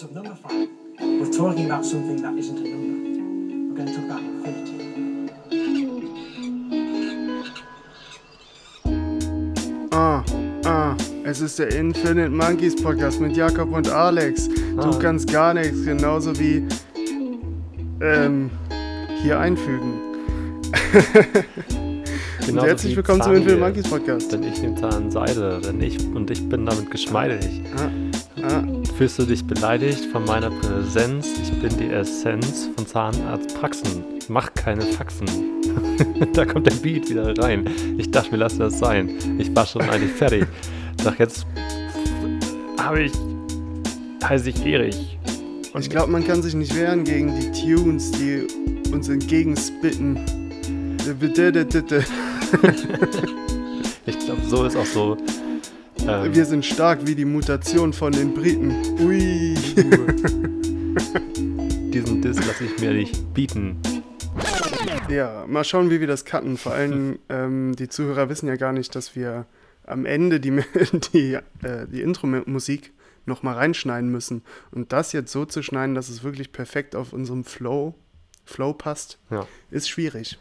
brings up number five. We're talking about something that isn't a number. We're going to talk about infinity. Ah, ah, es ist der Infinite Monkeys Podcast mit Jakob und Alex. Du Ah. kannst gar nichts, genauso wie ähm, hier einfügen. Genauso herzlich willkommen zum. Infinite Monkeys Podcast. Denn ich nehme Zahnseide, denn ich und ich bin damit geschmeidig. Ah, Fühlst du dich beleidigt von meiner Präsenz? Ich bin die Essenz von Zahnarztpraxen. Mach keine Faxen. da kommt der Beat wieder rein. Ich dachte, wir lassen das sein. Ich war schon eigentlich fertig. Doch jetzt habe ich, heiße ich Erich. Und ich glaube, man kann sich nicht wehren gegen die Tunes, die uns entgegenspitten. ich glaube, so ist auch so. Ähm, Wir sind stark wie die Mutation von den Briten. Ui. diesen Diss lasse ich mir nicht bieten. Ja, mal schauen, wie wir das cutten. Vor allem, ähm, die Zuhörer wissen ja gar nicht, dass wir am Ende die, die, äh, die Intro-Musik nochmal reinschneiden müssen. Und das jetzt so zu schneiden, dass es wirklich perfekt auf unserem Flow, Flow passt, Ja. ist schwierig.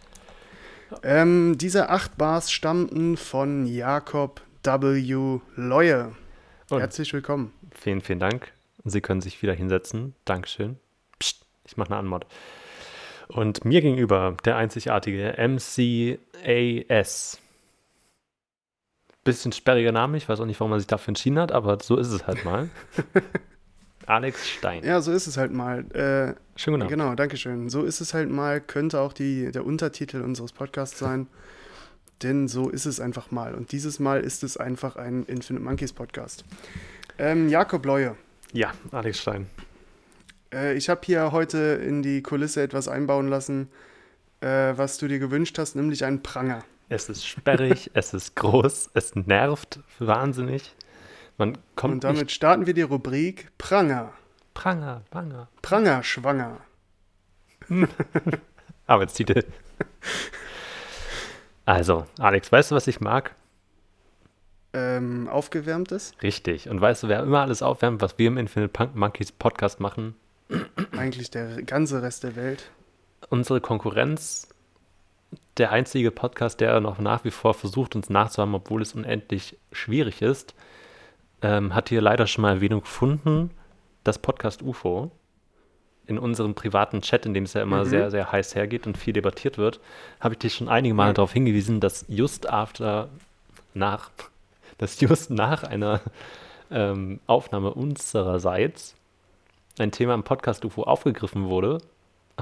Ähm, diese acht Bars stammten von Jakob W. Leue. Und Herzlich willkommen. Vielen, vielen Dank. Sie können sich wieder hinsetzen. Dankeschön. Psst, ich mache eine Anmod. Und mir gegenüber der einzigartige MCAS. Bisschen sperriger Name, ich weiß auch nicht, warum man sich dafür entschieden hat, aber so ist es halt mal. Alex Stein. Ja, so ist es halt mal. Äh, Schönen guten Abend. Genau, danke schön. So ist es halt mal, könnte auch die, der Untertitel unseres Podcasts sein. Denn so ist es einfach mal. Und dieses Mal ist es einfach ein Infinite Monkeys Podcast. Ähm, Jakob Leue, Ja, Alex Stein. äh, ich habe hier heute in die Kulisse etwas einbauen lassen, äh, was du dir gewünscht hast, nämlich einen Pranger. Es ist sperrig, es ist groß, es nervt wahnsinnig. Man kommt Und damit starten wir die Rubrik Pranger. Pranger, Pranger. Pranger schwanger. Arbeitstitel. Also, Alex, weißt du, was ich mag? Ähm, aufgewärmtes? Richtig. Und weißt du, wer immer alles aufwärmt, was wir im Infinite Punk Monkeys Podcast machen? Eigentlich der ganze Rest der Welt. Unsere Konkurrenz, der einzige Podcast, der noch nach wie vor versucht, uns nachzuhaben, obwohl es unendlich schwierig ist, ähm, hat hier leider schon mal Erwähnung gefunden, das Podcast UFO. In unserem privaten Chat, in dem es ja immer Mhm. sehr, sehr heiß hergeht und viel debattiert wird, habe ich dich schon einige Male Ja. darauf hingewiesen, dass just after, nach, dass just nach einer ähm, Aufnahme unsererseits ein Thema im Podcast UFO aufgegriffen wurde,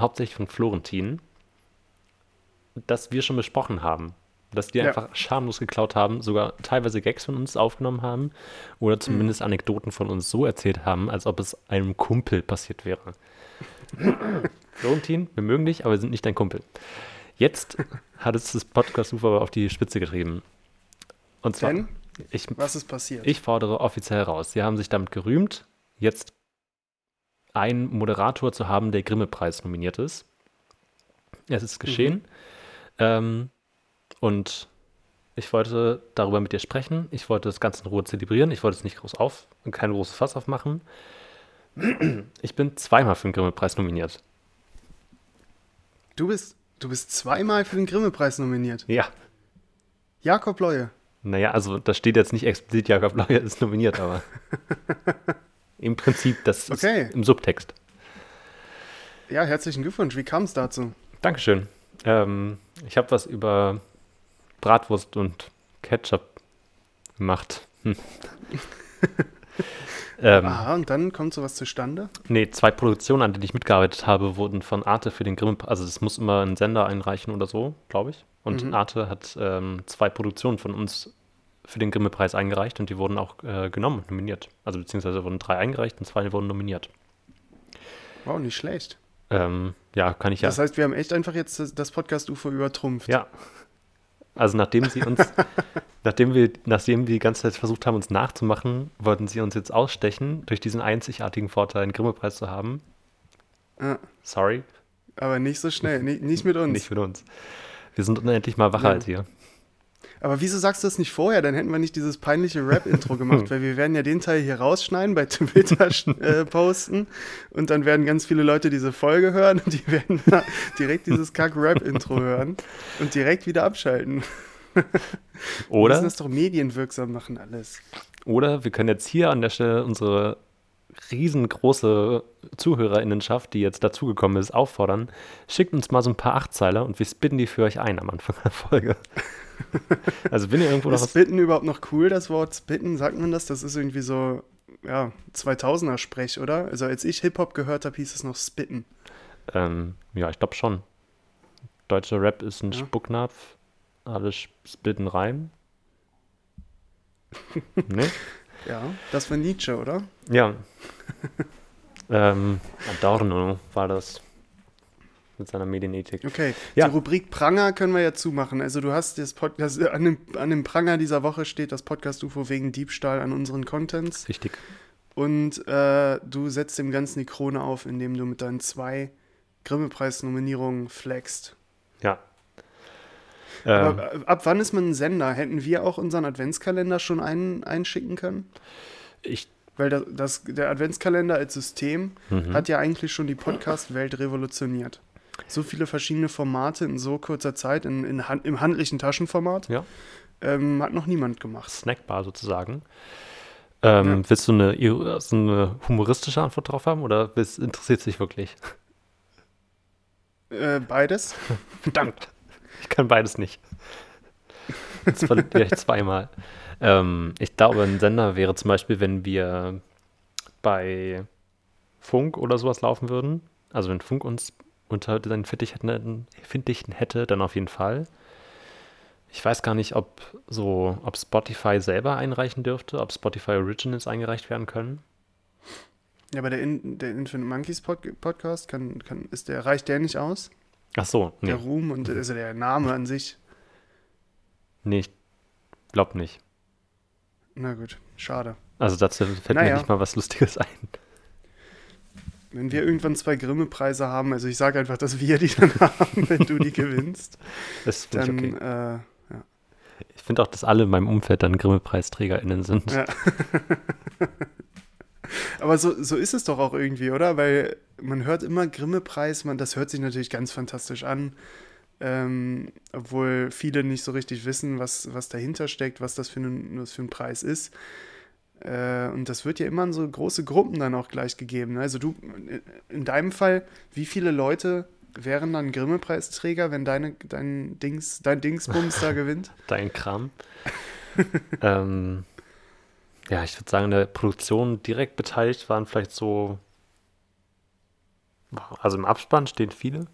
hauptsächlich von Florentin, das wir schon besprochen haben. Dass die Ja. einfach schamlos geklaut haben, sogar teilweise Gags von uns aufgenommen haben oder zumindest Anekdoten von uns so erzählt haben, als ob es einem Kumpel passiert wäre. Florentin, wir mögen dich, aber wir sind nicht dein Kumpel. Jetzt hat es das Podcast-UFO aber auf die Spitze getrieben. Und zwar, Denn, ich, was ist passiert? ich fordere offiziell raus. Sie haben sich damit gerühmt, jetzt einen Moderator zu haben, der Grimme-Preis nominiert ist. Es ist geschehen. Ähm, und ich wollte darüber mit dir sprechen. Ich wollte das Ganze in Ruhe zelebrieren. Ich wollte es nicht groß auf und kein großes Fass aufmachen. Ich bin zweimal für den Grimme-Preis nominiert. Du bist, du bist zweimal für den Grimme-Preis nominiert. Ja. Jakob Leue. Naja, also da steht jetzt nicht explizit, Jakob Leuer ist nominiert, aber im Prinzip, das Okay. ist im Subtext. Ja, herzlichen Glückwunsch. Wie kam es dazu? Dankeschön. Ähm, ich habe was über Bratwurst und Ketchup gemacht. Hm. ähm, Aha, und dann kommt sowas zustande? nee, zwei Produktionen, an denen ich mitgearbeitet habe, wurden von Arte für den Grimme, also das muss immer ein Sender einreichen oder so, glaube ich. Und Mhm. Arte hat ähm, zwei Produktionen von uns für den Grimme-Preis eingereicht und die wurden auch äh, genommen nominiert. Also beziehungsweise wurden drei eingereicht und zwei wurden nominiert. Wow, nicht schlecht. Ähm, ja, kann ich ja. Das heißt, wir haben echt einfach jetzt das- das Podcast-UFO übertrumpft. Ja. Also nachdem sie uns, nachdem wir, nachdem wir die ganze Zeit versucht haben, uns nachzumachen, wollten sie uns jetzt ausstechen, durch diesen einzigartigen Vorteil, einen Grimme-Preis zu haben. Ja, Sorry, aber nicht so schnell. Nicht, nicht mit uns. nicht mit uns. Wir sind unendlich mal wacher Ja. als ihr. Aber wieso sagst du das nicht vorher? Dann hätten wir nicht dieses peinliche Rap-Intro gemacht, weil wir werden ja den Teil hier rausschneiden, bei Twitter äh, posten und dann werden ganz viele Leute diese Folge hören und die werden direkt dieses Kack-Rap-Intro hören und direkt wieder abschalten. Wir Oder, müssen das doch medienwirksam machen, alles. oder wir können jetzt hier an der Stelle unsere riesengroße Zuhörerinnenschaft, die jetzt dazugekommen ist, auffordern. Schickt uns mal so ein paar Achtzeiler und wir spitten die für euch ein am Anfang der Folge. Also wenn ihr irgendwo noch Ist was Spitten überhaupt noch cool, das Wort Spitten? Sagt man das? Das ist irgendwie so, ja, 2000er-Sprech, oder? Also als ich Hip-Hop gehört habe, hieß es noch Spitten. Ähm, ja, ich glaube schon. Deutscher Rap ist ein Ja. Spucknapf. Alle spitten rein. ne? Ja, das war Nietzsche, oder? Ja. ähm, Adorno war das. Mit seiner Medienethik. Okay, Ja. die Rubrik Pranger können wir ja zumachen. Also du hast das Podcast, an dem, an dem Pranger dieser Woche steht das Podcast UFO wegen Diebstahl an unseren Contents. Richtig. Und äh, du setzt dem Ganzen die Krone auf, indem du mit deinen zwei Grimme-Preis-Nominierungen flexst. Ja. Ähm, Aber äh, ab wann ist man ein Sender? Hätten wir auch unseren Adventskalender schon ein, einschicken können? ich, Weil das, das, der Adventskalender als System mhm. hat ja eigentlich schon die Podcast-Welt revolutioniert. So viele verschiedene Formate in so kurzer Zeit, in, in, im handlichen Taschenformat, Ja. ähm, hat noch niemand gemacht. Snackbar sozusagen. Ähm, Willst du eine, so eine humoristische Antwort drauf haben oder interessiert sich wirklich? Äh, beides. Verdammt. Ich kann beides nicht. Jetzt verliere ich zweimal. Ähm, ich glaube, ein Sender wäre zum Beispiel, wenn wir bei Funk oder sowas laufen würden. Also wenn Funk uns unter seinen Fittichen, hätte, dann auf jeden Fall. Ich weiß gar nicht, ob so, ob Spotify selber einreichen dürfte, ob Spotify Originals eingereicht werden können. Ja, aber der, In, der Infinite Monkeys Pod Podcast, kann, kann, ist der, reicht der nicht aus? Ach so, nee, Der Ruhm und also der Name an sich. nee, ich glaube nicht. Na gut, schade. Also dazu fällt mir Naja. nicht mal was Lustiges ein. Wenn wir irgendwann zwei Grimme-Preise haben, also ich sage einfach, dass wir die dann haben, wenn du die gewinnst, Das finde ich okay. äh, Ich finde auch, dass alle in meinem Umfeld dann Grimme-PreisträgerInnen sind. Ja. Aber so, so ist es doch auch irgendwie, oder? Weil man hört immer Grimme-Preis, man, das hört sich natürlich ganz fantastisch an, ähm, obwohl viele nicht so richtig wissen, was, was dahinter steckt, was das für ein, was für ein Preis ist. Äh, und das wird ja immer in so große Gruppen dann auch gleich gegeben. ne? Also du, in deinem Fall, wie viele Leute wären dann Grimme-Preisträger, wenn deine, dein, Dings, dein Dingsbums da gewinnt? Dein Kram. ähm, ja, ich würde sagen, in der Produktion direkt beteiligt waren vielleicht so. Also im Abspann stehen viele.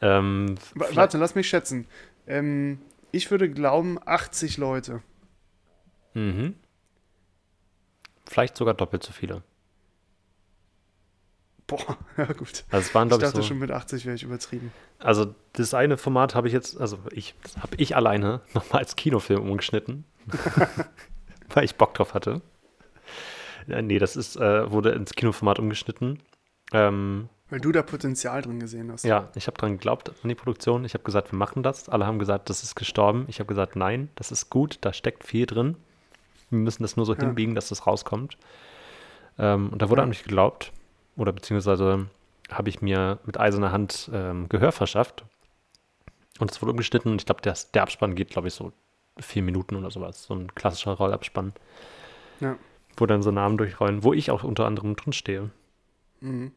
Ähm, Warte, lass mich schätzen. Ähm, ich würde glauben 80 Leute. Mhm. Vielleicht sogar doppelt so viele. Boah, ja gut. Also es waren, Ich glaube ich, dachte so, schon mit 80 wäre ich übertrieben. Also das eine Format habe ich jetzt, also ich habe ich alleine nochmal als Kinofilm umgeschnitten, weil ich Bock drauf hatte. Äh, nee, das ist, äh, wurde ins Kinoformat umgeschnitten. Ähm, Weil du da Potenzial drin gesehen hast. ja, ich habe dran geglaubt an die Produktion. Ich habe gesagt, wir machen das. Alle haben gesagt, das ist gestorben. Ich habe gesagt, nein, das ist gut, da steckt viel drin. Wir müssen das nur so Ja. hinbiegen, dass das rauskommt. Ähm, und da wurde Ja. an mich geglaubt. Oder beziehungsweise habe ich mir mit eiserner Hand ähm, Gehör verschafft. Und es wurde umgeschnitten. Und ich glaube, der, der Abspann geht, glaube ich, so vier Minuten oder sowas. So ein klassischer Rollabspann. Ja. Wo dann so Namen durchrollen, wo ich auch unter anderem drin stehe. Mhm.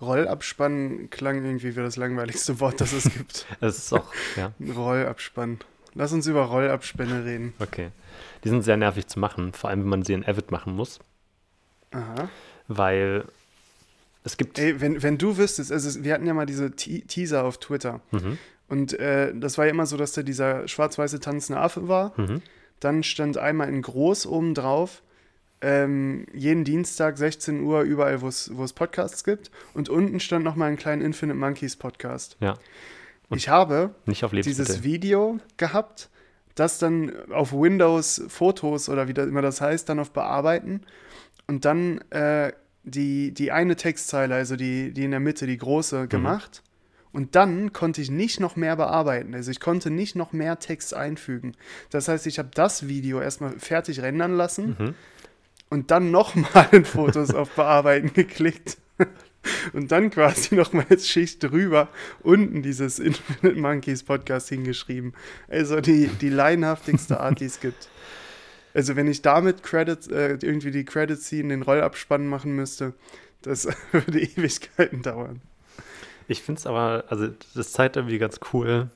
Rollabspann klang irgendwie wie das langweiligste Wort, das es gibt. Es ist auch, ja, Rollabspann. Lass uns über Rollabspänne reden. okay. Die sind sehr nervig zu machen, vor allem wenn man sie in Avid machen muss. Aha. weil es gibt. Ey, wenn, wenn du wüsstest, also wir hatten ja mal diese Te Teaser auf Twitter. Mhm, Und äh, das war ja immer so, dass da dieser schwarz-weiße tanzende Affe war. mhm. Dann stand einmal in groß oben drauf, ähm, jeden Dienstag 16 Uhr überall, wo es Podcasts gibt. Und unten stand nochmal ein kleiner Infinite Monkeys Podcast. Ja. Und ich habe dieses Video gehabt, das dann auf Windows Fotos oder wie das immer das heißt, dann auf Bearbeiten und dann äh, die, die eine Textzeile, also die, die in der Mitte, die große, gemacht Und dann konnte ich nicht noch mehr bearbeiten. Also ich konnte nicht noch mehr Text einfügen. Das heißt, ich habe das Video erstmal fertig rendern lassen Mhm. und dann nochmal in Fotos auf Bearbeiten geklickt. Und dann quasi nochmal als Schicht drüber unten dieses Infinite Monkeys Podcast hingeschrieben. Also die, die laienhaftigste Art, die es gibt. Also wenn ich damit Credits, äh, irgendwie die Credits ziehen, den Rollabspann machen müsste, das würde Ewigkeiten dauern. Ich finde es aber, also das zeigt irgendwie ganz cool,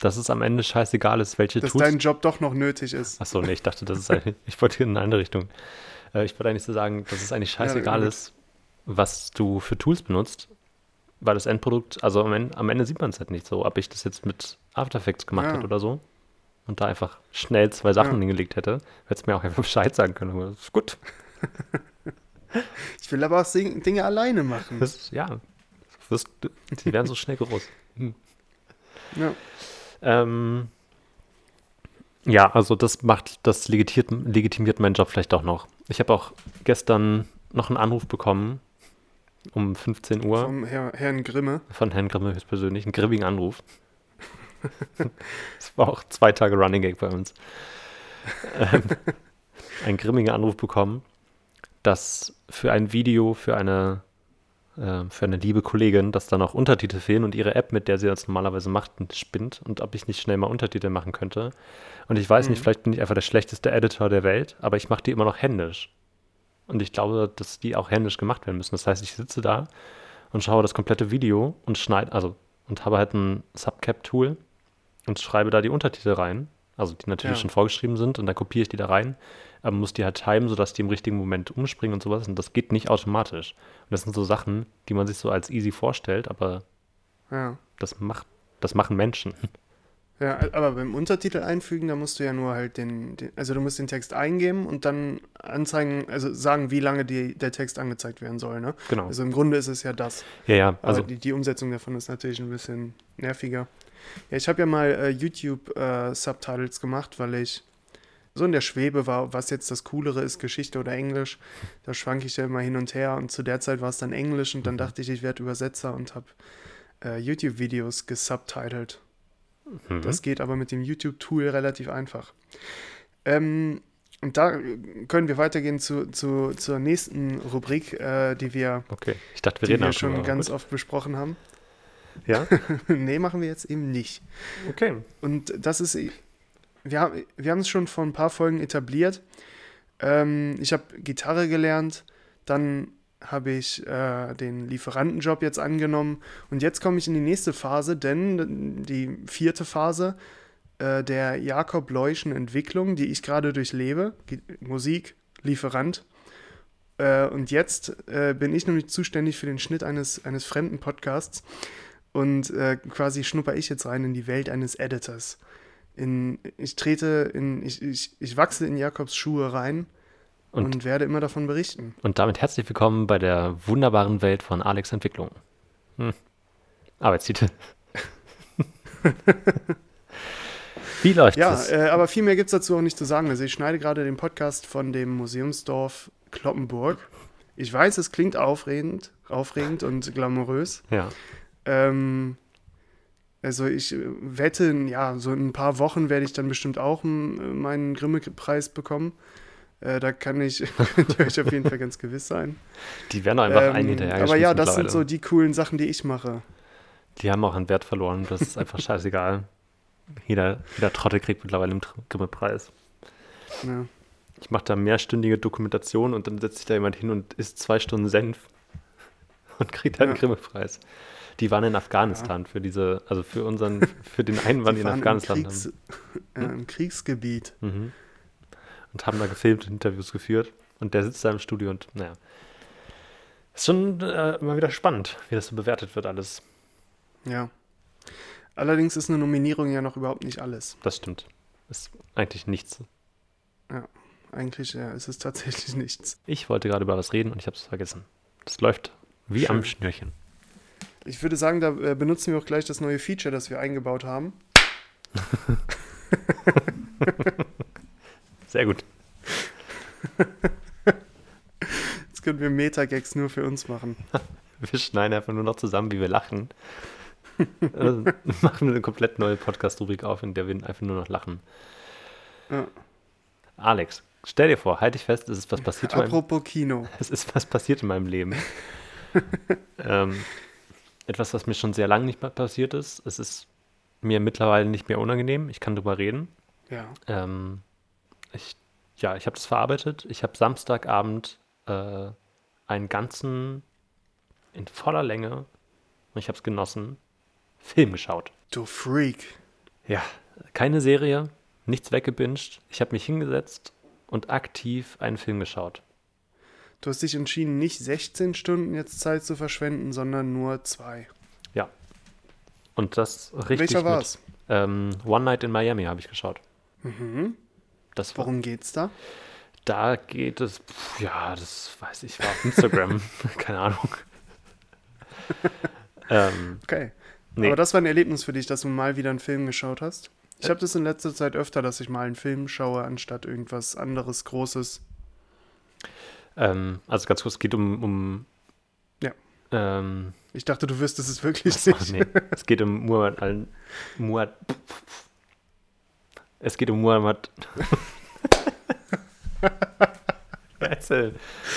dass es am Ende scheißegal ist, welche Dass Tools. dein Job doch noch nötig ist. Achso, nee, ich dachte, das ist eigentlich, ich wollte in eine andere Richtung. Äh, ich wollte eigentlich so sagen, dass es eigentlich scheißegal gut. ist, was du für Tools benutzt, weil das Endprodukt, also am Ende, am Ende sieht man es halt nicht so, ob ich das jetzt mit After Effects gemacht Ja. hätte oder so und da einfach schnell zwei Sachen Ja. hingelegt hätte, hätte es mir auch einfach Bescheid sagen können, aber das ist gut. Ich will aber auch Dinge alleine machen. Das ja, wirst, die werden so schnell groß. Hm. Ja. Ähm, ja, also das macht, das legitimiert, legitimiert meinen Job vielleicht auch noch. Ich habe auch gestern noch einen Anruf bekommen um 15 Uhr Vom Herr, Herrn Grimme. von Herrn Grimme höchstpersönlich, einen grimmigen Anruf. das war auch zwei Tage Running Gag bei uns. Ähm, einen grimmigen Anruf bekommen, dass für ein Video, für eine, äh, für eine liebe Kollegin, dass da noch Untertitel fehlen und ihre App, mit der sie das normalerweise macht, spinnt und ob ich nicht schnell mal Untertitel machen könnte. Und ich weiß nicht, Mhm. vielleicht bin ich einfach der schlechteste Editor der Welt, aber ich mache die immer noch händisch. Und ich glaube, dass die auch händisch gemacht werden müssen. Das heißt, ich sitze da und schaue das komplette Video und schneide, also und habe halt ein Subcap-Tool und schreibe da die Untertitel rein, also die natürlich Ja. schon vorgeschrieben sind und dann kopiere ich die da rein, aber muss die halt timen, sodass die im richtigen Moment umspringen und sowas und das geht nicht automatisch. Und das sind so Sachen, die man sich so als easy vorstellt, aber Ja. das macht, das machen Menschen. Ja, aber beim Untertitel einfügen, da musst du ja nur halt den, den also du musst den Text eingeben und dann anzeigen, also sagen, wie lange die, der Text angezeigt werden soll, ne? Genau. Also im Grunde ist es ja das. ja, ja, Also also die, die Umsetzung davon ist natürlich ein bisschen nerviger. Ja, ich habe ja mal äh, YouTube-Subtitles gemacht, weil ich so in der Schwebe war, was jetzt das Coolere ist, Geschichte oder Englisch. Da schwank ich ja immer hin und her und zu der Zeit war es dann Englisch und dann dachte ich, ich werde Übersetzer und habe äh, YouTube-Videos gesubtitelt. mhm. Das geht aber mit dem YouTube-Tool relativ einfach. Ähm, und da können wir weitergehen zu, zu, zur nächsten Rubrik, äh, die wir, okay. Ich dachte, wir die wir schon ganz gut. oft besprochen haben. Ja, nee, machen wir jetzt eben nicht. okay. Und das ist, wir, haben- wir haben es schon vor ein paar Folgen etabliert. Ähm, ich habe Gitarre gelernt, dann habe ich äh, den Lieferantenjob jetzt angenommen und jetzt komme ich in die nächste Phase, denn die vierte Phase äh, der Jakob Leuschen Entwicklung, die ich gerade durchlebe, Gi- Musik, Lieferant. Äh, und jetzt äh, bin ich nämlich zuständig für den Schnitt eines, eines fremden Podcasts und äh, quasi schnupper ich jetzt rein in die Welt eines Editors. In, ich trete in, ich, ich, ich wachse in Jakobs Schuhe rein und, Und- werde immer davon berichten. Und damit herzlich willkommen bei der wunderbaren Welt von Alex Entwicklung. Hm. Arbeitstitel. Wie läuft Ja, es? äh, aber viel mehr gibt es dazu auch nicht zu sagen. Also ich schneide gerade den Podcast von dem Museumsdorf Kloppenburg. Ich weiß, es klingt aufregend, aufregend und glamourös. ja. Ähm, also ich äh, wette, ja, so in ein paar Wochen werde ich dann bestimmt auch meinen Grimme-Preis bekommen. Äh, da kann ich, könnt ihr euch auf jeden Fall ganz gewiss sein. Die werden einfach Ähm, einen hinterher aber ja, das sind so die coolen Sachen, die ich mache. Die haben auch an Wert verloren. Das ist einfach scheißegal. Jeder, jeder Trottel kriegt mittlerweile einen Grimme-Preis. Ja. Ich mache da mehrstündige Dokumentation und dann setzt sich da jemand hin und isst zwei Stunden Senf und kriegt einen Ja. Grimme-Preis. Die waren in Afghanistan für diese, also für unseren, für den Einwand Die in waren Afghanistan. Im, Kriegs, äh, im Kriegsgebiet. Mhm. Und haben da gefilmt und Interviews geführt. Und der sitzt da im Studio und, naja. Ist schon äh, immer wieder spannend, wie das so bewertet wird, alles. Ja. Allerdings ist eine Nominierung ja noch überhaupt nicht alles. Das stimmt. Ist eigentlich nichts. Eigentlich ja, ist es tatsächlich nichts. Ich wollte gerade über was reden und ich habe es vergessen. Das läuft wie Schön. am Schnürchen. Ich würde sagen, da äh, benutzen wir auch gleich das neue Feature, das wir eingebaut haben. Sehr gut. Jetzt können wir Metagags nur für uns machen. Wir schneiden einfach nur noch zusammen, wie wir lachen. also, machen wir eine komplett neue Podcast-Rubrik auf, in der wir einfach nur noch lachen. Ja. Alex, stell dir vor, halte ich fest, es ist was passiert in meinem, Apropos Kino. es ist was passiert in meinem Leben. ähm, etwas, was mir schon sehr lange nicht mehr passiert ist. Es ist mir mittlerweile nicht mehr unangenehm. Ich kann drüber reden. Ja. Ähm, ich, ja, ich habe das verarbeitet. Ich habe Samstagabend äh, einen ganzen in voller Länge, und ich habe es genossen, Film geschaut. Du Freak. Ja, keine Serie, nichts weggebinged. Ich habe mich hingesetzt und aktiv einen Film geschaut. Du hast dich entschieden, nicht 16 Stunden jetzt Zeit zu verschwenden, sondern nur zwei. Ja. Und das richtig. Welcher mit- war's? Ähm, One Night in Miami habe ich geschaut. Mhm. Das war, Worum geht's da? da geht es, pf, ja, das weiß ich, war auf Instagram, keine Ahnung. ähm, Okay. nee, Aber das war ein Erlebnis für dich, dass du mal wieder einen Film geschaut hast? Ich habe das in letzter Zeit öfter, dass ich mal einen Film schaue, anstatt irgendwas anderes Großes. Ähm, also ganz kurz, es geht um, um Ja. ähm, Ich dachte, du wüsstest es wirklich Ach, nicht. nee. Es geht um Muhammad al Muhammad Es geht um Muhammad ist?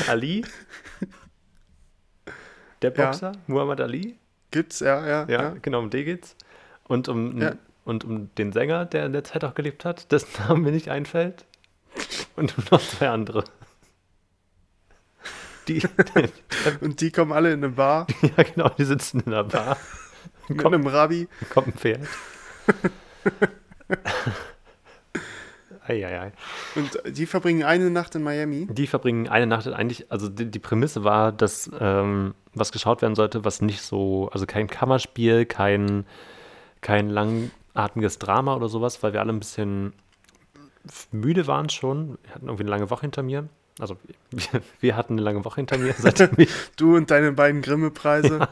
Ali? Der Ja. Boxer? Muhammad Ali? Gibt's, ja, ja. Ja, ja. genau, um den geht's. Und um, Ja. und um den Sänger, der in der Zeit auch gelebt hat, dessen Name mir nicht einfällt. Und um noch zwei andere. Die, Und die kommen alle in eine Bar ja genau, die sitzen in der Bar. mit Kommt, einem Rabbi. kommt ein Pferd. Eieiei. Und die verbringen eine Nacht in Miami. Die verbringen eine Nacht eigentlich, also die, die Prämisse war, dass ähm, was geschaut werden sollte, was nicht so, also kein Kammerspiel, kein, kein langatmiges Drama oder sowas, weil wir alle ein bisschen müde waren schon. Wir hatten irgendwie eine lange Woche hinter mir. Also wir, wir hatten eine lange Woche hinter mir, Du und deine beiden Grimme-Preise.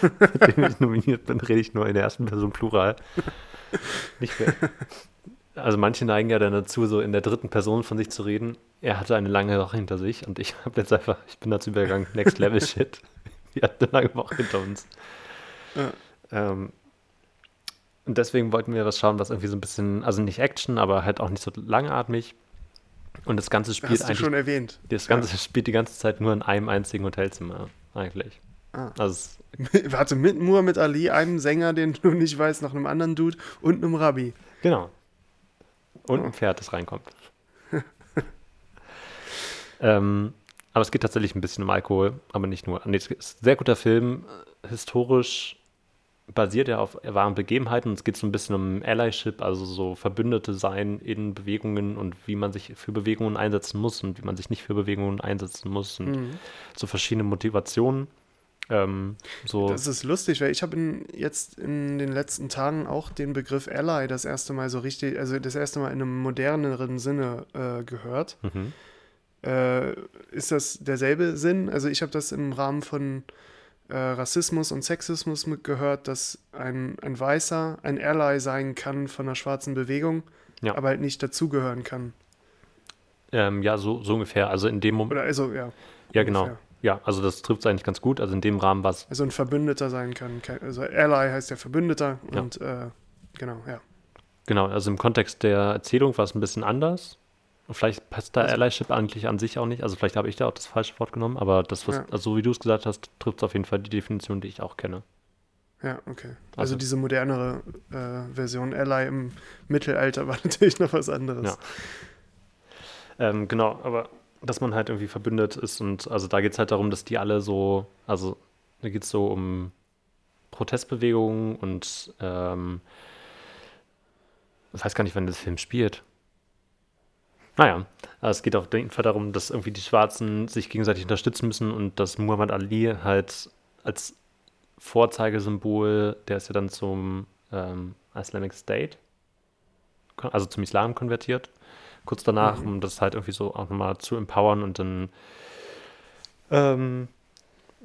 seitdem ich nominiert bin, rede ich nur in der ersten Person Plural. Nicht mehr. Also manche neigen ja dann dazu, so in der dritten Person von sich zu reden. Er hatte eine lange Woche hinter sich und ich habe jetzt einfach, ich bin dazu übergegangen, Next Level Shit. Wir hatten eine lange Woche hinter uns. Ja. Ähm, und deswegen wollten wir was schauen, was irgendwie so ein bisschen, also nicht Action, aber halt auch nicht so langatmig. Und das Ganze spielt Hast du eigentlich, schon erwähnt. das Ganze spielt die ganze Zeit nur in einem einzigen Hotelzimmer, eigentlich. Ah. Also Warte, mit Muhammad Ali, einem Sänger, den du nicht weißt, noch einem anderen Dude und einem Rabbi. Genau. Und Oh. ein Pferd, das reinkommt. ähm, aber es geht tatsächlich ein bisschen um Alkohol, aber nicht nur. Nee, es ist ein sehr guter Film. Historisch basiert er auf wahren Begebenheiten und es geht so ein bisschen um Allyship, also so Verbündete sein in Bewegungen und wie man sich für Bewegungen einsetzen muss und wie man sich nicht für Bewegungen einsetzen muss und Mhm. so verschiedene Motivationen. Ähm, so, Das ist lustig, weil ich habe in, jetzt in den letzten Tagen auch den Begriff Ally das erste Mal so richtig, also das erste Mal in einem moderneren Sinne äh, gehört. mhm. Äh, ist das derselbe Sinn? Also ich habe das im Rahmen von äh, Rassismus und Sexismus mitgehört, dass ein, ein Weißer ein Ally sein kann von einer schwarzen Bewegung, Ja. aber halt nicht dazugehören kann. ähm, ja, so, so ungefähr. Also in dem Moment, Oder also, ja. ja genau. ungefähr. Ja, also das trifft es eigentlich ganz gut. Also in dem Rahmen war es Also ein Verbündeter sein kann. Also Ally heißt ja Verbündeter Ja. und äh, genau, ja. Genau, also im Kontext der Erzählung war es ein bisschen anders. Und vielleicht passt da Also- Allyship eigentlich an sich auch nicht. Also vielleicht habe ich da auch das falsche Wort genommen, aber das, was, Ja. also so wie du es gesagt hast, trifft es auf jeden Fall die Definition, die ich auch kenne. Ja, okay. Also, Also- diese modernere äh, Version Ally im Mittelalter war natürlich noch was anderes. Ja. Ähm, genau, aber dass man halt irgendwie verbündet ist und also da geht es halt darum, dass die alle so, also da geht es so um Protestbewegungen und ähm, ich weiß gar nicht, wann das Film spielt. Naja, es geht auf jeden Fall darum, dass irgendwie die Schwarzen sich gegenseitig unterstützen müssen und dass Muhammad Ali halt als Vorzeigesymbol, der ist ja dann zum ähm, Islamic State, also zum Islam konvertiert, kurz danach, Mhm. um das halt irgendwie so auch nochmal zu empowern und dann ähm,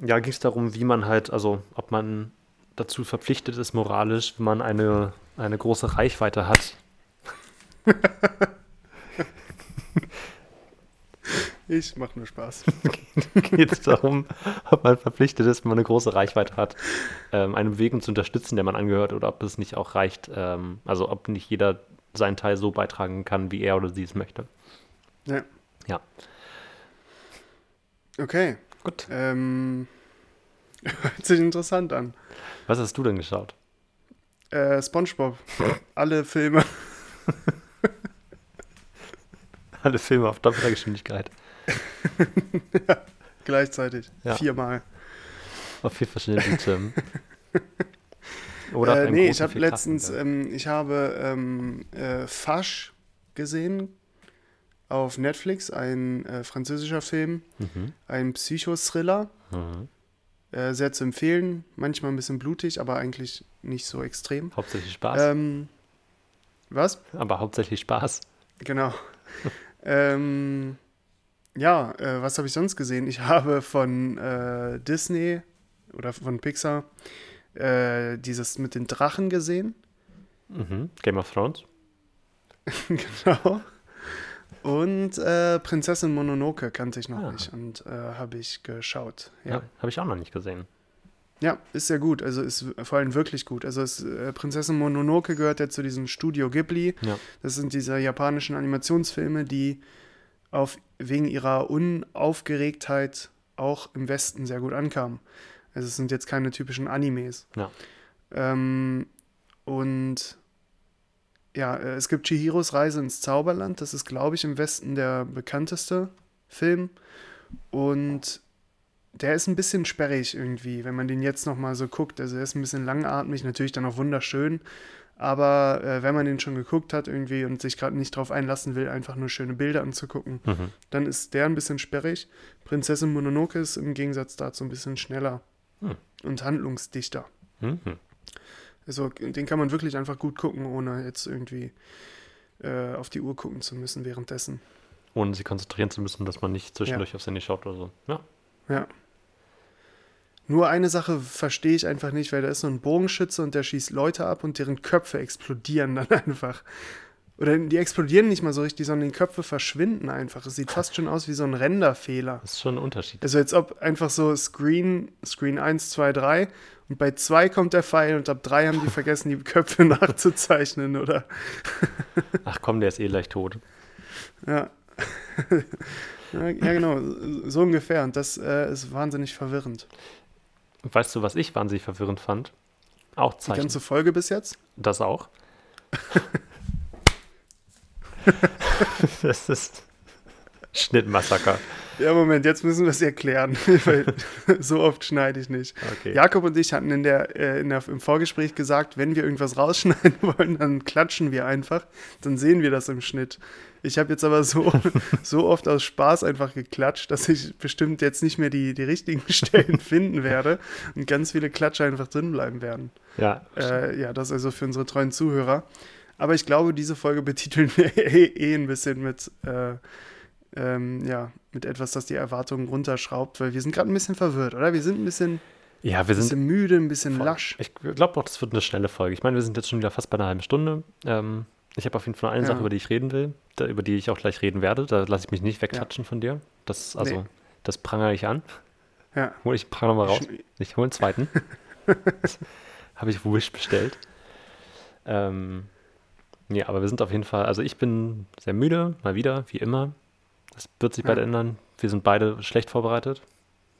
ja, ging es darum, wie man halt, also ob man dazu verpflichtet ist, moralisch, wenn man eine, eine große Reichweite hat. Ich mache nur Spaß. geht es darum, ob man verpflichtet ist, wenn man eine große Reichweite hat, ähm, eine Bewegung zu unterstützen, der man angehört, oder ob es nicht auch reicht, ähm, also ob nicht jeder seinen Teil so beitragen kann, wie er oder sie es möchte. Ja. Ja, Okay. gut. Ähm, hört sich interessant an. Was hast du denn geschaut? Äh, SpongeBob. Alle Filme. Alle Filme auf doppelter Geschwindigkeit. Gleichzeitig. Ja. Viermal. Auf vier verschiedenen Bildschirmen. Oder Äh, nee, ich habe 4K letztens, ähm, ich habe ähm, äh, Fasch gesehen auf Netflix, ein äh, französischer Film, Mhm. ein Psychothriller, Mhm. äh, sehr zu empfehlen, manchmal ein bisschen blutig, aber eigentlich nicht so extrem. Hauptsächlich Spaß. Ähm, was? Aber hauptsächlich Spaß. Genau. ähm, ja, äh, was habe ich sonst gesehen? Ich habe von äh, Disney oder von Pixar äh, dieses mit den Drachen gesehen. Mhm. Game of Thrones. genau. Und äh, Prinzessin Mononoke kannte ich noch Ah. nicht und äh, habe ich geschaut. Ja, Ja. habe ich auch noch nicht gesehen. Ja, ist sehr gut. Also ist vor allem wirklich gut. Also es, äh, Prinzessin Mononoke gehört ja zu diesem Studio Ghibli. Ja. Das sind diese japanischen Animationsfilme, die auf, wegen ihrer Unaufgeregtheit auch im Westen sehr gut ankamen. Also es sind jetzt keine typischen Animes. Ja. Ähm, und ja, äh, es gibt Chihiros Reise ins Zauberland. Das ist, glaube ich, im Westen der bekannteste Film. Und der ist ein bisschen sperrig irgendwie, wenn man den jetzt nochmal so guckt. Also er ist ein bisschen langatmig, natürlich dann auch wunderschön. Aber äh, wenn man den schon geguckt hat irgendwie und sich gerade nicht drauf einlassen will, einfach nur schöne Bilder anzugucken, Mhm. dann ist der ein bisschen sperrig. Prinzessin Mononoke ist im Gegensatz dazu ein bisschen schneller Hm. und handlungsdichter. Mhm. Also den kann man wirklich einfach gut gucken, ohne jetzt irgendwie äh, auf die Uhr gucken zu müssen währenddessen. Ohne sich konzentrieren zu müssen, dass man nicht zwischendurch aufs Handy schaut oder so. Ja. Ja. Nur eine Sache verstehe ich einfach nicht, weil da ist so ein Bogenschütze und der schießt Leute ab und deren Köpfe explodieren dann einfach. Oder die explodieren nicht mal so richtig, sondern die Köpfe verschwinden einfach. Es sieht fast schon aus wie so ein Renderfehler. Das ist schon ein Unterschied. Also als ob einfach so Screen, Screen 1, 2, 3 und bei 2 kommt der Pfeil und ab 3 haben die vergessen, die Köpfe nachzuzeichnen, oder? Ach komm, der ist eh leicht tot. Ja. Ja, genau, so ungefähr. Und das äh, ist wahnsinnig verwirrend. Weißt du, was ich wahnsinnig verwirrend fand? Auch Die Zeichen. ganze Folge bis jetzt? Das auch. das ist Schnittmassaker. Ja, Moment, jetzt müssen wir es erklären, weil so oft schneide ich nicht. Okay. Jakob und ich hatten in der, äh, in der, im Vorgespräch gesagt, wenn wir irgendwas rausschneiden wollen, dann klatschen wir einfach, dann sehen wir das im Schnitt. Ich habe jetzt aber so, so oft aus Spaß einfach geklatscht, dass ich bestimmt jetzt nicht mehr die, die richtigen Stellen finden werde und ganz viele Klatsche einfach drin bleiben werden. Ja, Äh, ja, das also für unsere treuen Zuhörer. Aber ich glaube, diese Folge betiteln wir eh, eh ein bisschen mit, äh, ähm, ja, mit etwas, das die Erwartungen runterschraubt, weil wir sind gerade ein bisschen verwirrt, oder? Wir sind ein bisschen, ja wir sind bisschen müde, ein bisschen voll. lasch. Ich glaube auch, das wird eine schnelle Folge. Ich meine, wir sind jetzt schon wieder fast bei einer halben Stunde. Ähm, ich habe auf jeden Fall eine Ja. Sache, über die ich reden will, da, über die ich auch gleich reden werde. Da lasse ich mich nicht wegklatschen von dir. Das, also, Nee. das prangere ich an. Ja. Hol ich prangere mal raus. Ich hole einen zweiten. Habe ich Wish bestellt. Ähm, ja, aber wir sind auf jeden Fall, also ich bin sehr müde, mal wieder, wie immer. Das wird sich bald Ja. ändern. Wir sind beide schlecht vorbereitet,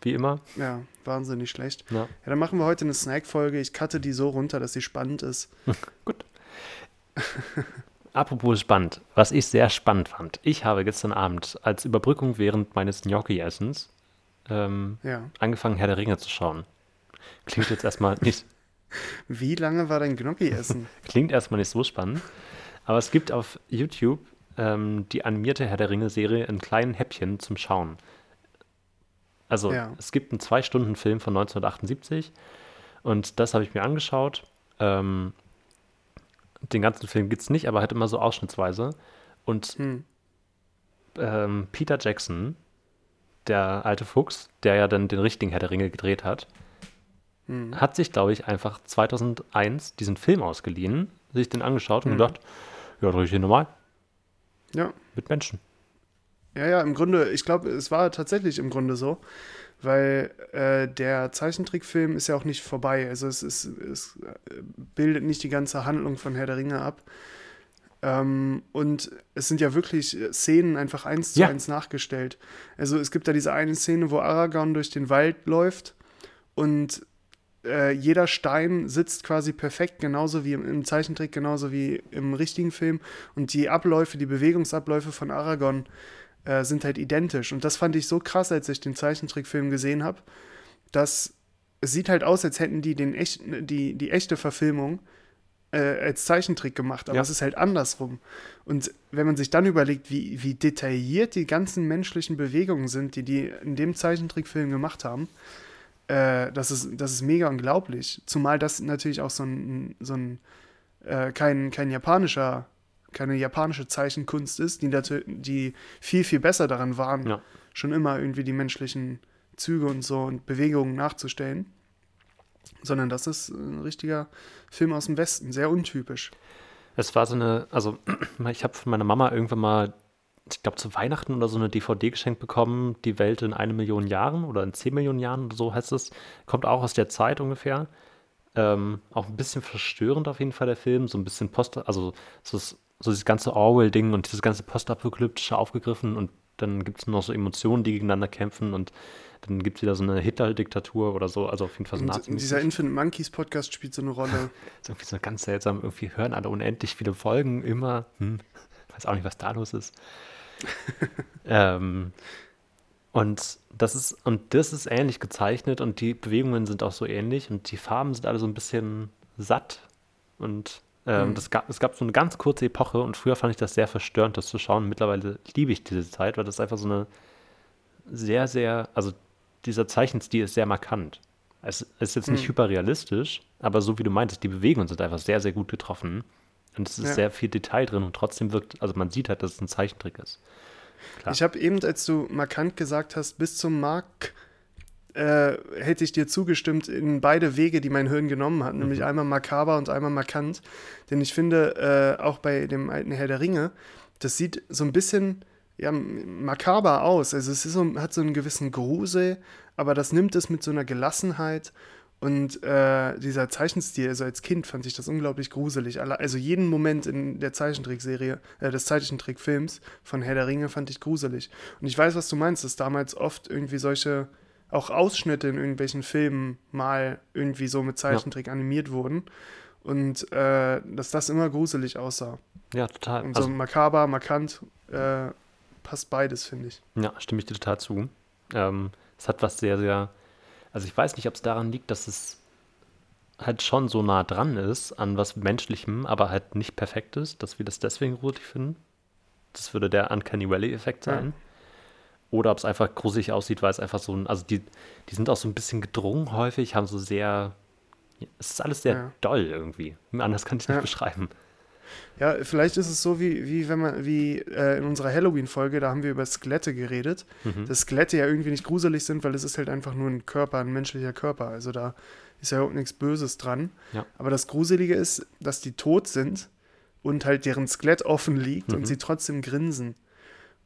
wie immer. Ja, wahnsinnig schlecht. Ja. Ja, dann machen wir heute eine Snack-Folge. Ich cutte die so runter, dass sie spannend ist. Gut. Apropos spannend, was ich sehr spannend fand. Ich habe gestern Abend als Überbrückung während meines Gnocchi-Essens ähm, Ja. angefangen, Herr der Ringe zu schauen. Klingt jetzt erstmal nicht, Wie lange war dein Gnocchi-Essen? klingt erstmal nicht so spannend, aber es gibt auf YouTube ähm, die animierte Herr der Ringe-Serie in kleinen Häppchen zum Schauen. Also Ja. es gibt einen Zwei-Stunden-Film von 1978 und das habe ich mir angeschaut. Ähm, den ganzen Film gibt es nicht, aber halt immer so ausschnittsweise. Und Hm. ähm, Peter Jackson, der alte Fuchs, der ja dann den richtigen Herr der Ringe gedreht hat, Hm. hat sich, glaube ich, einfach 2001 diesen Film ausgeliehen, sich den angeschaut und Mhm. gedacht, ja, drehe ich den nochmal Ja, mit Menschen. Ja, ja, im Grunde, ich glaube, es war tatsächlich im Grunde so, weil äh, der Zeichentrickfilm ist ja auch nicht vorbei. Also es, ist, es äh, bildet nicht die ganze Handlung von Herr der Ringe ab. Ähm, und es sind ja wirklich Szenen einfach eins zu Ja. eins nachgestellt. Also es gibt da diese eine Szene, wo Aragorn durch den Wald läuft und äh, jeder Stein sitzt quasi perfekt, genauso wie im, im Zeichentrick, genauso wie im richtigen Film. Und die Abläufe, die Bewegungsabläufe von Aragorn äh, sind halt identisch. Und das fand ich so krass, als ich den Zeichentrickfilm gesehen habe, dass es sieht halt aus, als hätten die den echten, die, die echte Verfilmung äh, als Zeichentrick gemacht, aber Ja. es ist halt andersrum. Und wenn man sich dann überlegt, wie, wie detailliert die ganzen menschlichen Bewegungen sind, die die in dem Zeichentrickfilm gemacht haben, äh, das, ist, das ist mega unglaublich. Zumal das natürlich auch so ein, so ein äh, kein, kein japanischer, keine japanische Zeichenkunst ist, die, die viel, viel besser daran waren, Ja. schon immer irgendwie die menschlichen Züge und so und Bewegungen nachzustellen. Sondern das ist ein richtiger Film aus dem Westen, sehr untypisch. Es war so eine, also ich habe von meiner Mama irgendwann mal, ich glaube zu Weihnachten oder so eine DVD geschenkt bekommen, Die Welt in eine Million Jahren oder in zehn Millionen Jahren oder so heißt es. Kommt auch aus der Zeit ungefähr. Ähm, auch ein bisschen verstörend auf jeden Fall der Film, so ein bisschen Post, also so, das- so dieses ganze Orwell-Ding und dieses ganze Postapokalyptische aufgegriffen und dann gibt es noch so Emotionen, die gegeneinander kämpfen und dann gibt es wieder so eine Hitler-Diktatur oder so, also auf jeden Fall so nazi dieser Infinite Monkeys Podcast spielt so eine Rolle. ist irgendwie so ganz seltsam. Irgendwie hören alle unendlich viele Folgen immer. Hm, weiß auch nicht, was da los ist. ähm, und das ist und das ist ähnlich gezeichnet und die Bewegungen sind auch so ähnlich und die Farben sind alle so ein bisschen satt und ähm, Hm. das gab, es gab so eine ganz kurze Epoche und früher fand ich das sehr verstörend, das zu schauen. Mittlerweile liebe ich diese Zeit, weil das einfach so eine sehr, sehr, also dieser Zeichenstil ist sehr markant. Es ist jetzt nicht Hm. hyperrealistisch, aber so wie du meintest, die Bewegungen sind einfach sehr, sehr gut getroffen. Und es ist Ja. sehr viel Detail drin und trotzdem wirkt, also man sieht halt, dass es ein Zeichentrick ist. Klar. Ich habe eben, als du markant gesagt hast, bis zum Mark, äh, hätte ich dir zugestimmt in beide Wege, die mein Hirn genommen hat, nämlich einmal makaber und einmal markant. Denn ich finde, äh, auch bei dem alten Herr der Ringe, das sieht so ein bisschen ja, makaber aus. Also es ist so, hat so einen gewissen Grusel, aber das nimmt es mit so einer Gelassenheit. Und äh, dieser Zeichenstil, also als Kind fand ich das unglaublich gruselig. Also jeden Moment in der Zeichentrickserie, äh, des Zeichentrickfilms von Herr der Ringe fand ich gruselig. Und ich weiß, was du meinst, dass damals oft irgendwie solche, auch Ausschnitte in irgendwelchen Filmen mal irgendwie so mit Zeichentrick animiert wurden. Und äh, dass das immer gruselig aussah. Ja, total. Und Also, so makaber, markant, äh, passt beides, finde ich. ja, stimme ich dir total zu. Ähm, es hat was sehr, sehr, also ich weiß nicht, ob es daran liegt, dass es halt schon so nah dran ist an was Menschlichem, aber halt nicht perfekt ist, dass wir das deswegen gruselig finden. Das würde der Uncanny Valley-Effekt Ja. sein. Oder ob es einfach gruselig aussieht, weil es einfach so ein, also die, die sind auch so ein bisschen gedrungen häufig, haben so sehr, es ist alles sehr Ja. doll irgendwie. Anders kann ich es nicht Ja. beschreiben. Ja, vielleicht ist es so, wie, wie wenn man, wie äh, in unserer Halloween-Folge, da haben wir über Skelette geredet, Mhm. dass Skelette ja irgendwie nicht gruselig sind, weil es ist halt einfach nur ein Körper, ein menschlicher Körper. Also da ist ja überhaupt nichts Böses dran. Ja. Aber das Gruselige ist, dass die tot sind und halt deren Skelett offen liegt Mhm. und sie trotzdem grinsen.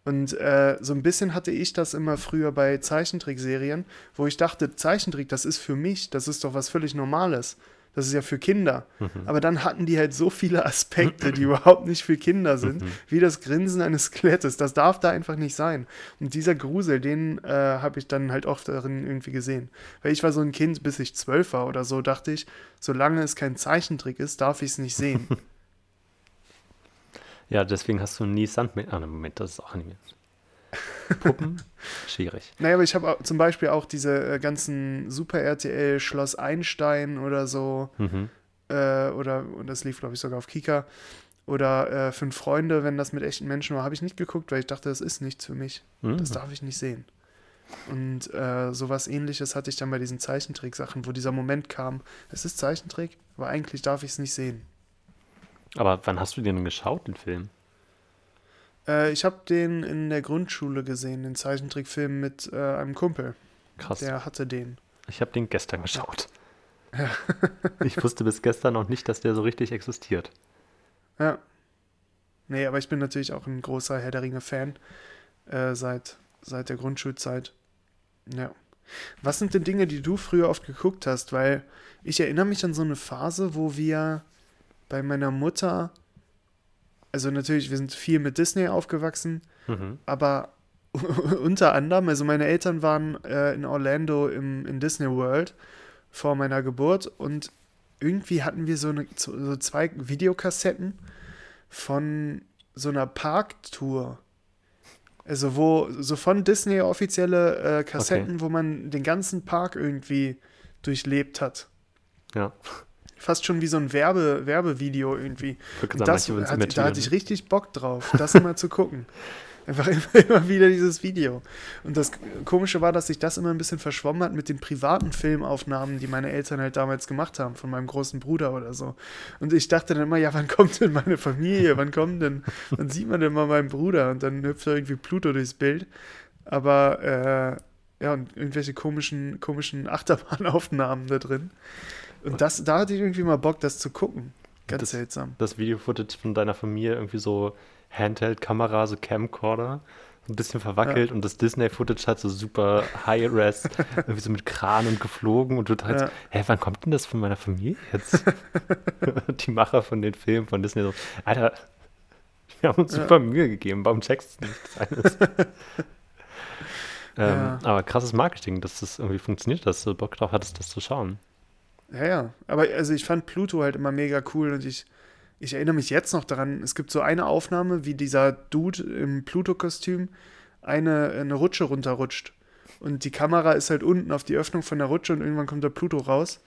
Und äh, so ein bisschen hatte ich das immer früher bei Zeichentrickserien, wo ich dachte, Zeichentrick, das ist für mich, das ist doch was völlig Normales. Das ist ja für Kinder. Mhm. Aber dann hatten die halt so viele Aspekte, die überhaupt nicht für Kinder sind, wie das Grinsen eines Skelettes. Das darf da einfach nicht sein. Und dieser Grusel, den äh, habe ich dann halt oft darin irgendwie gesehen. Weil ich war so ein Kind, bis ich zwölf war oder so, dachte ich, solange es kein Zeichentrick ist, darf ich es nicht sehen. Ja, deswegen hast du nie Sandmännchen. Ah, ne, Moment, das ist auch Anime. Puppen? Schwierig. naja, aber ich habe zum Beispiel auch diese äh, ganzen Super RTL Schloss Einstein oder so, Mhm. äh, oder, und das lief, glaube ich, sogar auf Kika. Oder äh, Fünf Freunde, wenn das mit echten Menschen war, habe ich nicht geguckt, weil ich dachte, das ist nichts für mich. Mhm. Das darf ich nicht sehen. Und äh, sowas ähnliches hatte ich dann bei diesen Zeichentrick-Sachen, wo dieser Moment kam, es ist Zeichentrick, aber eigentlich darf ich es nicht sehen. Aber wann hast du den denn geschaut, den Film? Äh, ich habe den in der Grundschule gesehen, den Zeichentrickfilm mit äh, einem Kumpel. Krass. Der hatte den. Ich habe den gestern geschaut. ich wusste bis gestern noch nicht, dass der so richtig existiert. Ja. Nee, aber ich bin natürlich auch ein großer Herr der Ringe-Fan. äh, seit, seit der Grundschulzeit. Ja. Was sind denn Dinge, die du früher oft geguckt hast? Weil ich erinnere mich an so eine Phase, wo wir bei meiner Mutter, also natürlich, wir sind viel mit Disney aufgewachsen, Mhm. aber unter anderem, also meine Eltern waren äh, in Orlando im, in Disney World vor meiner Geburt und irgendwie hatten wir so, eine, so zwei Videokassetten von so einer Parktour. Also wo so von Disney offizielle äh, Kassetten, wo man den ganzen Park irgendwie durchlebt hat. Ja. Fast schon wie so ein Werbe, Werbevideo irgendwie. Das, hat, da hatte ich richtig Bock drauf, das mal zu gucken. Einfach immer, immer wieder dieses Video. Und das Komische war, dass sich das immer ein bisschen verschwommen hat mit den privaten Filmaufnahmen, die meine Eltern halt damals gemacht haben, von meinem großen Bruder oder so. Und ich dachte dann immer, ja, wann kommt denn meine Familie? Wann kommt denn, wann sieht man denn mal meinen Bruder? Und dann hüpft da irgendwie Pluto durchs Bild. Aber, äh, ja, und irgendwelche komischen, komischen Achterbahnaufnahmen da drin. Und das, da hatte ich irgendwie mal Bock, das zu gucken. Ganz Das- seltsam. Das Video-Footage von deiner Familie irgendwie so Handheld-Kamera, so Camcorder, ein bisschen verwackelt und das Disney-Footage hat so super High-Res, irgendwie so mit Kran und geflogen und du dachtest, Ja. hä, wann kommt denn das von meiner Familie jetzt? Die Macher von den Filmen von Disney so, Alter, wir haben uns Ja. super Mühe gegeben, warum checkst du nicht das ähm, Ja. Aber krasses Marketing, dass das irgendwie funktioniert, dass du Bock drauf hattest, das zu schauen. Ja, ja. Aber also ich fand Pluto halt immer mega cool und ich, ich erinnere mich jetzt noch daran, es gibt so eine Aufnahme, wie dieser Dude im Pluto-Kostüm eine, eine Rutsche runterrutscht. Und die Kamera ist halt unten auf die Öffnung von der Rutsche und irgendwann kommt der Pluto raus.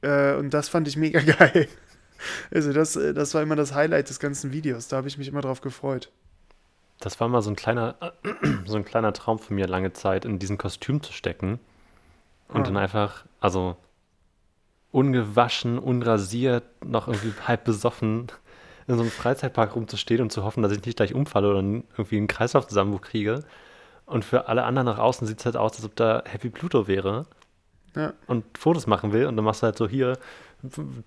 Äh, und das fand ich mega geil. Also das, das war immer das Highlight des ganzen Videos. Da habe ich mich immer drauf gefreut. Das war mal so ein kleiner, so ein kleiner Traum von mir lange Zeit, in diesen Kostüm zu stecken. Und Ah. dann einfach, also ungewaschen, unrasiert, noch irgendwie halb besoffen in so einem Freizeitpark rumzustehen und zu hoffen, dass ich nicht gleich umfalle oder irgendwie einen Kreislaufzusammenbruch kriege. Und für alle anderen nach außen sieht es halt aus, als ob da Happy Pluto wäre Ja. und Fotos machen will. Und dann machst du halt so hier,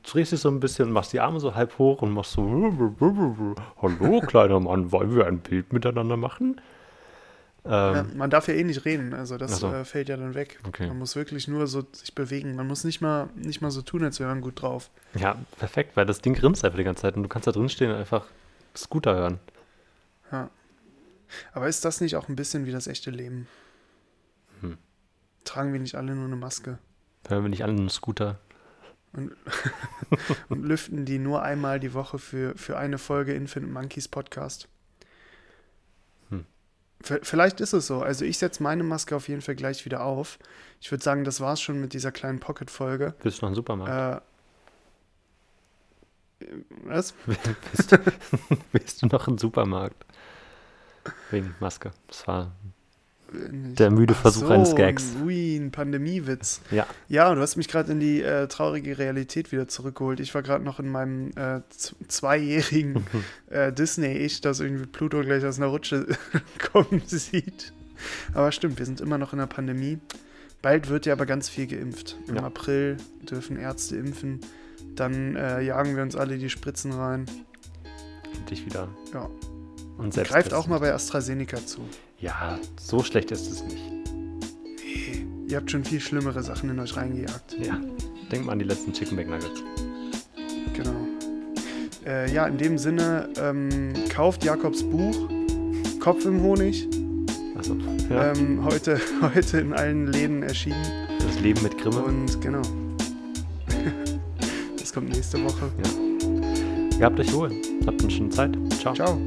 drehst dich so ein bisschen und machst die Arme so halb hoch und machst so, hallo kleiner Mann, wollen wir ein Bild miteinander machen? Ähm, man darf ja eh nicht reden, also das so. äh, fällt ja dann weg. Okay. Man muss wirklich nur so sich bewegen. Man muss nicht mal, nicht mal so tun, als wäre man gut drauf. ja, perfekt, weil das Ding grinst einfach die ganze Zeit und du kannst da drin stehen und einfach Scooter hören. Ja. Aber ist das nicht auch ein bisschen wie das echte Leben? Hm. Tragen wir nicht alle nur eine Maske Hören wir nicht alle einen Scooter? und lüften die nur einmal die Woche für, für eine Folge Infinite Monkeys Podcast? Vielleicht ist es so. Also ich setze meine Maske auf jeden Fall gleich wieder auf. Ich würde sagen, das war's schon mit dieser kleinen Pocket-Folge. Willst du noch einen Supermarkt? Äh, was? du, willst du noch einen Supermarkt? Wegen Maske. Das war Der müde Versuch eines Gags. Ui, ein Pandemiewitz. Ja. Ja, du hast mich gerade in die äh, traurige Realität wieder zurückgeholt. Ich war gerade noch in meinem äh, zweijährigen äh, Disney-Ich, das irgendwie Pluto gleich aus einer Rutsche kommen sieht. Aber stimmt, wir sind immer noch in der Pandemie. Bald wird ja aber ganz viel geimpft. Im Ja. April dürfen Ärzte impfen. Dann äh, jagen wir uns alle die Spritzen rein. dich wieder. Ja. Und selbst Greift auch mal bei AstraZeneca zu. Ja, so schlecht ist es nicht. Nee, ihr habt schon viel schlimmere Sachen in euch reingejagt. Ja. Denk mal an die letzten Chicken McNuggets. Genau. Äh, ja, in dem Sinne, ähm, kauft Jakobs Buch Kopf im Honig. Also, ja, Ähm, heute, heute in allen Läden erschienen. das Leben mit Grimme. Und genau. das kommt nächste Woche. Gehabt euch wohl. Habt eine schöne Zeit. Ciao. Ciao.